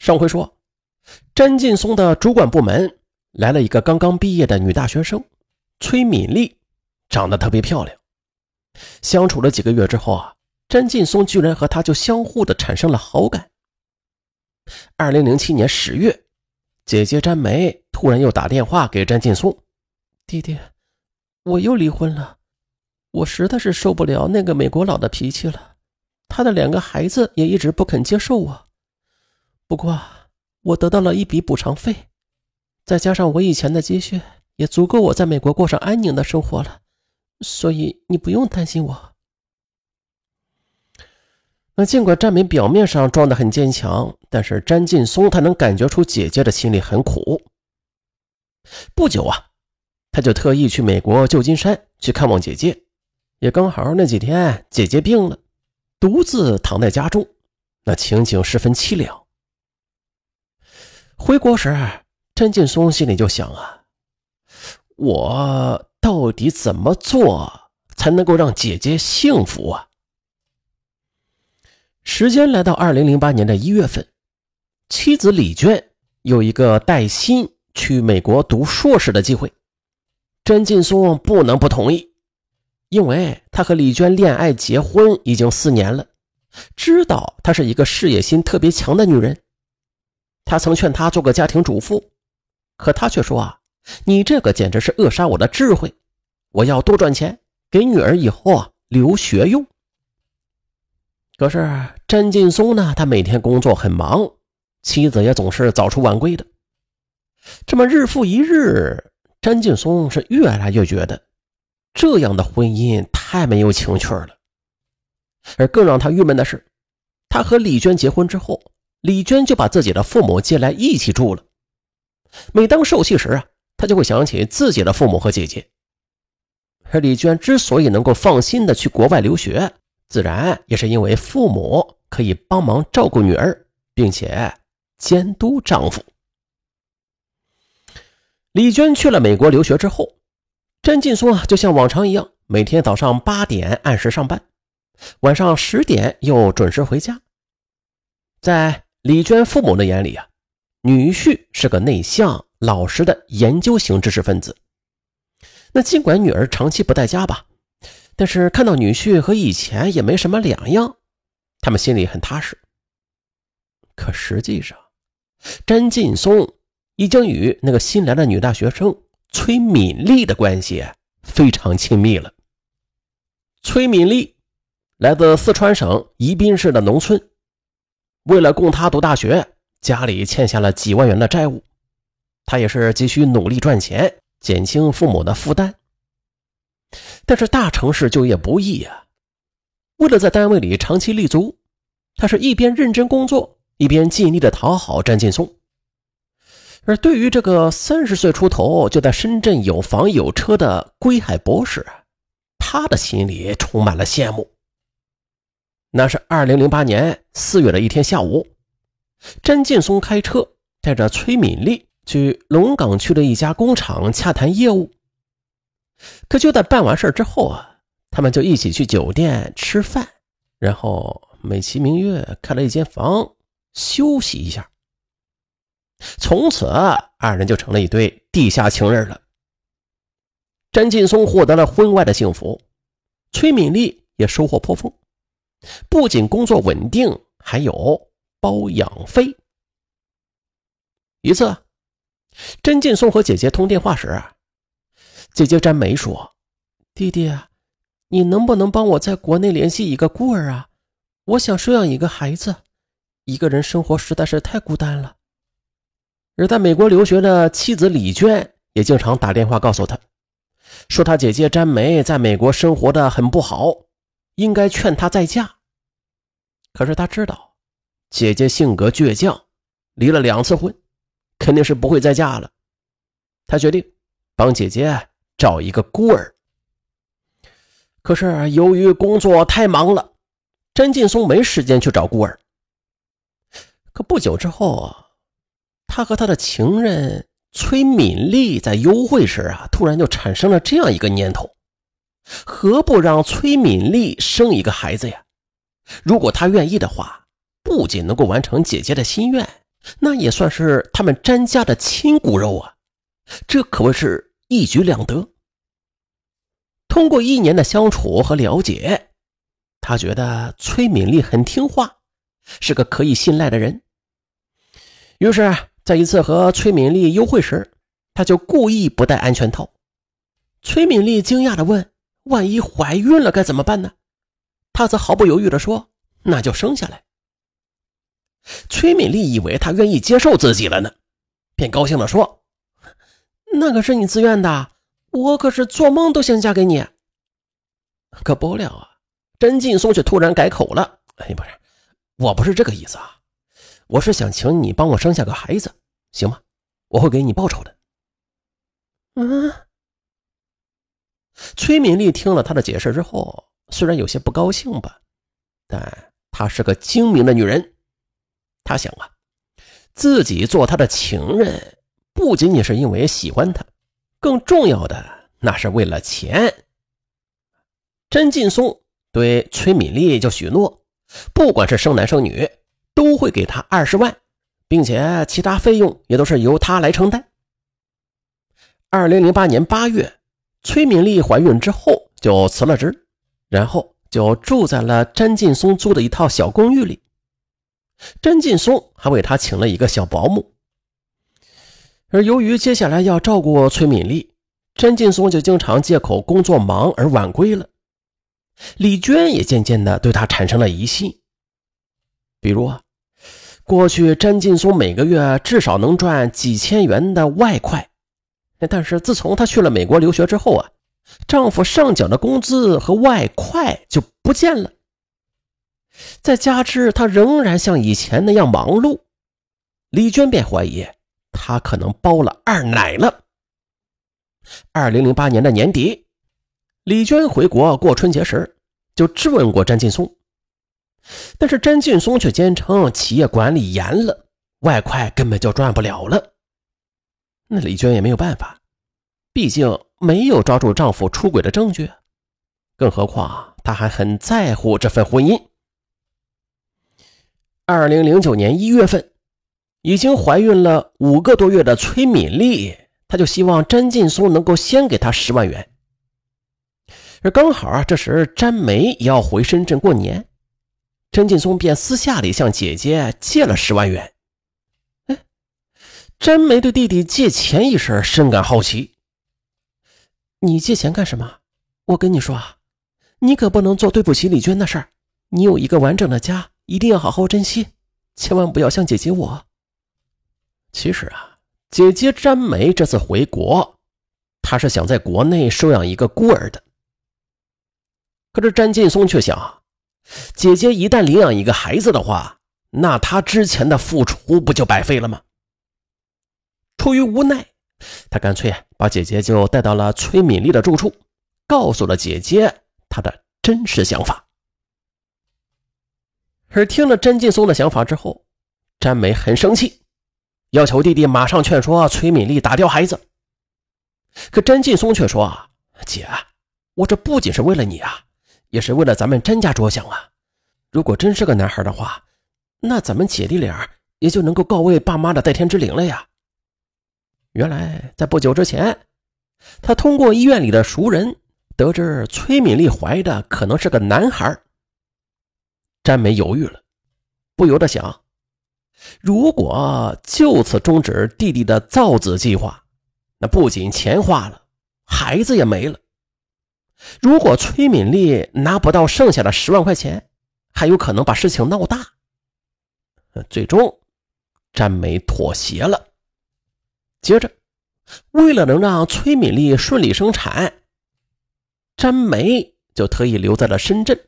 上回说，詹劲松的主管部门来了一个刚刚毕业的女大学生崔敏丽，长得特别漂亮。相处了几个月之后啊，詹劲松居然和她就相互的产生了好感。二零零七年十月，姐姐詹梅突然又打电话给詹劲松：“弟弟，我又离婚了，我实在是受不了那个美国佬的脾气了，他的两个孩子也一直不肯接受我。”不过，我得到了一笔补偿费，再加上我以前的积蓄，也足够我在美国过上安宁的生活了。所以你不用担心我。那尽管占美表面上装得很坚强，但是詹劲松他能感觉出姐姐的心里很苦。不久啊，他就特意去美国旧金山去看望姐姐，也刚好那几天姐姐病了，独自躺在家中，那情景十分凄凉。回国时，詹劲松心里就想啊，我到底怎么做才能够让姐姐幸福啊？时间来到二零零八年的一月份，妻子李娟有一个带薪去美国读硕士的机会，詹劲松不能不同意，因为他和李娟恋爱结婚已经四年了，知道她是一个事业心特别强的女人。他曾劝她做个家庭主妇，可她却说：“啊，你这个简直是扼杀我的智慧！我要多赚钱，给女儿以后啊留学用。”可是詹劲松呢，他每天工作很忙，妻子也总是早出晚归的。这么日复一日，詹劲松是越来越觉得这样的婚姻太没有情趣了。而更让他郁闷的是，他和李娟结婚之后。李娟就把自己的父母接来一起住了。每当受气时啊，她就会想起自己的父母和姐姐。而李娟之所以能够放心的去国外留学，自然也是因为父母可以帮忙照顾女儿，并且监督丈夫。李娟去了美国留学之后，詹劲松啊，就像往常一样，每天早上八点按时上班，晚上十点又准时回家。在李娟父母的眼里啊，女婿是个内向、老实的研究型知识分子。那尽管女儿长期不在家吧，但是看到女婿和以前也没什么两样，他们心里很踏实。可实际上，詹劲松已经与那个新来的女大学生崔敏丽的关系非常亲密了。崔敏丽来自四川省宜宾市的农村。为了供他读大学，家里欠下了几万元的债务，他也是急需努力赚钱，减轻父母的负担。但是大城市就业不易呀，为了在单位里长期立足，他是一边认真工作，一边尽力的讨好詹劲松。而对于这个三十岁出头就在深圳有房有车的归海博士，他的心里充满了羡慕。那是二零零八年四月的一天下午，詹劲松开车带着崔敏丽去龙岗区的一家工厂洽谈业务。可就在办完事之后啊，他们就一起去酒店吃饭，然后美其名曰开了一间房休息一下。从此，二人就成了一对地下情人了。詹劲松获得了婚外的幸福，崔敏丽也收获颇丰。不仅工作稳定，还有包养费。一次，甄劲松和姐姐通电话时，姐姐詹梅说：“弟弟，你能不能帮我在国内联系一个孤儿啊？我想收养一个孩子，一个人生活实在是太孤单了。”而在美国留学的妻子李娟也经常打电话告诉他，说他姐姐詹梅在美国生活的很不好。应该劝她再嫁，可是他知道姐姐性格倔强，离了两次婚，肯定是不会再嫁了。他决定帮姐姐找一个孤儿。可是由于工作太忙了，詹劲松没时间去找孤儿。可不久之后啊，他和他的情人崔敏丽在幽会时啊，突然就产生了这样一个念头。何不让崔敏丽生一个孩子呀？如果她愿意的话，不仅能够完成姐姐的心愿，那也算是他们詹家的亲骨肉啊，这可谓是一举两得。通过一年的相处和了解，他觉得崔敏丽很听话，是个可以信赖的人。于是，在一次和崔敏丽幽会时，他就故意不戴安全套。崔敏丽惊讶地问：“万一怀孕了该怎么办呢？”他则毫不犹豫地说：“那就生下来。”崔敏丽以为他愿意接受自己了呢，便高兴地说：“那可是你自愿的，我可是做梦都想嫁给你。”可不料啊，甄劲松却突然改口了：“哎，不是，我不是这个意思啊，我是想请你帮我生下个孩子，行吗？我会给你报酬的。”嗯。崔敏丽听了他的解释之后，虽然有些不高兴吧，但她是个精明的女人。她想啊，自己做他的情人，不仅仅是因为喜欢他，更重要的那是为了钱。甄劲松对崔敏丽就许诺，不管是生男生女，都会给他二十万，并且其他费用也都是由他来承担。二零零八年八月，崔敏丽怀孕之后就辞了职，然后就住在了詹劲松租的一套小公寓里。詹劲松还为她请了一个小保姆，而由于接下来要照顾崔敏丽，詹劲松就经常借口工作忙而晚归了。李娟也渐渐的对他产生了疑心，比如啊，过去詹劲松每个月至少能赚几千元的外快，但是自从她去了美国留学之后啊，丈夫上缴的工资和外快就不见了。再加之她仍然像以前那样忙碌，李娟便怀疑她可能包了二奶了。二零零八年的年底。李娟回国过春节时，就质问过詹劲松，但是詹劲松却坚称企业管理严了，外快根本就赚不了了。那李娟也没有办法，毕竟没有抓住丈夫出轨的证据，更何况她还很在乎这份婚姻。二零零九年一月份，已经怀孕了五个多月的崔敏丽，她就希望詹劲松能够先给她十万元。而刚好啊，这时詹梅也要回深圳过年，詹劲松便私下里向姐姐借了十万元。哎，詹梅对弟弟借钱一事深感好奇。你借钱干什么？我跟你说啊，你可不能做对不起李娟的事儿。你有一个完整的家，一定要好好珍惜，千万不要像姐姐我。其实啊，姐姐詹梅这次回国，她是想在国内收养一个孤儿的。可是詹劲松却想，姐姐一旦领养一个孩子的话，那他之前的付出不就白费了吗？出于无奈，他干脆把姐姐就带到了崔敏丽的住处，告诉了姐姐他的真实想法。而听了詹劲松的想法之后，詹美很生气，要求弟弟马上劝说崔敏丽打掉孩子。可詹劲松却说：“啊姐，我这不仅是为了你啊。”也是为了咱们詹家着想啊！如果真是个男孩的话，那咱们姐弟俩也就能够告慰爸妈的代天之灵了呀。原来在不久之前，他通过医院里的熟人得知崔敏丽怀的可能是个男孩。詹梅犹豫了，不由得想：如果就此终止弟弟的造子计划，那不仅钱花了，孩子也没了。如果崔敏丽拿不到剩下的十万块钱，还有可能把事情闹大。最终，詹梅妥协了。接着，为了能让崔敏丽顺利生产，詹梅就特意留在了深圳，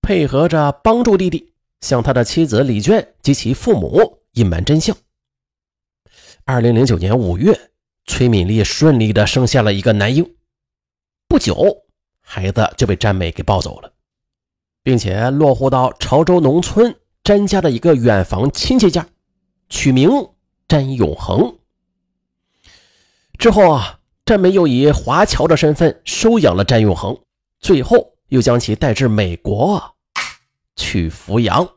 配合着帮助弟弟向他的妻子李娟及其父母隐瞒真相。二零零九年五月，崔敏丽顺利的生下了一个男婴。不久。孩子就被詹美给抱走了，并且落户到潮州农村詹家的一个远房亲戚家，取名詹永恒。之后啊，詹梅又以华侨的身份收养了詹永恒，最后又将其带至美国去抚养。